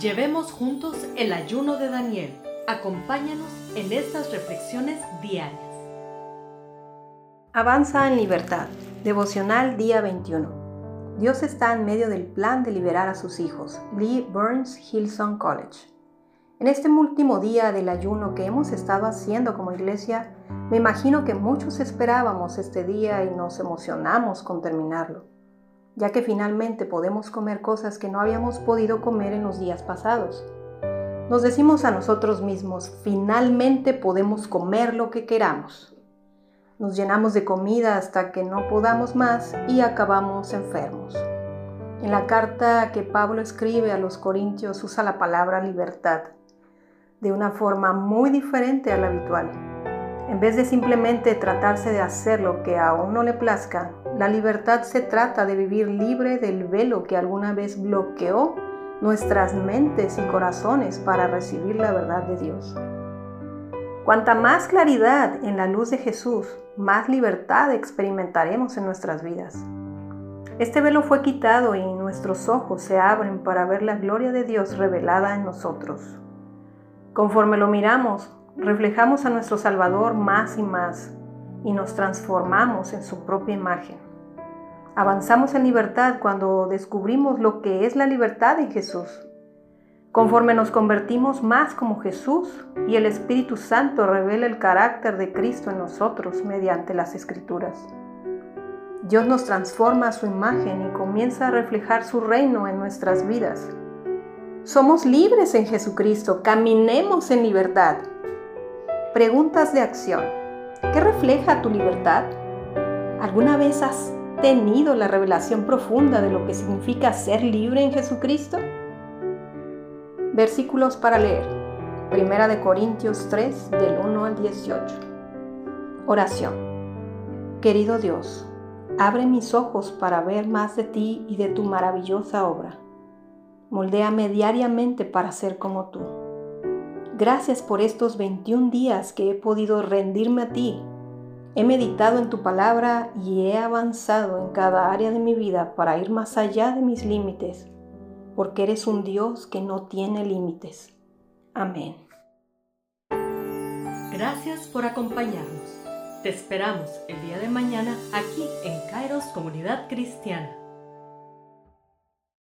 Llevemos juntos el ayuno de Daniel. Acompáñanos en estas reflexiones diarias. Avanza en libertad. Devocional día 21. Dios está en medio del plan de liberar a sus hijos. Lee Burns Hillsong College. En este último día del ayuno que hemos estado haciendo como iglesia, me imagino que muchos esperábamos este día y nos emocionamos con terminarlo ya que finalmente podemos comer cosas que no habíamos podido comer en los días pasados. Nos decimos a nosotros mismos, finalmente podemos comer lo que queramos. Nos llenamos de comida hasta que no podamos más y acabamos enfermos. En la carta que Pablo escribe a los Corintios usa la palabra libertad de una forma muy diferente a la habitual. En vez de simplemente tratarse de hacer lo que a uno le plazca, la libertad se trata de vivir libre del velo que alguna vez bloqueó nuestras mentes y corazones para recibir la verdad de Dios. Cuanta más claridad en la luz de Jesús, más libertad experimentaremos en nuestras vidas. Este velo fue quitado y nuestros ojos se abren para ver la gloria de Dios revelada en nosotros. Conforme lo miramos, reflejamos a nuestro Salvador más y más y nos transformamos en su propia imagen. Avanzamos en libertad cuando descubrimos lo que es la libertad en Jesús. Conforme nos convertimos más como Jesús y el Espíritu Santo revela el carácter de Cristo en nosotros mediante las Escrituras. Dios nos transforma a su imagen y comienza a reflejar su reino en nuestras vidas. Somos libres en Jesucristo, caminemos en libertad. Preguntas de acción. ¿Qué refleja tu libertad? ¿Alguna vez has tenido la revelación profunda de lo que significa ser libre en Jesucristo? Versículos para leer. Primera de Corintios 3 del 1 al 18. Oración. Querido Dios, abre mis ojos para ver más de ti y de tu maravillosa obra. Moldéame diariamente para ser como tú. Gracias por estos 21 días que he podido rendirme a ti. He meditado en tu palabra y he avanzado en cada área de mi vida para ir más allá de mis límites, porque eres un Dios que no tiene límites. Amén. Gracias por acompañarnos. Te esperamos el día de mañana aquí en Kairos Comunidad Cristiana.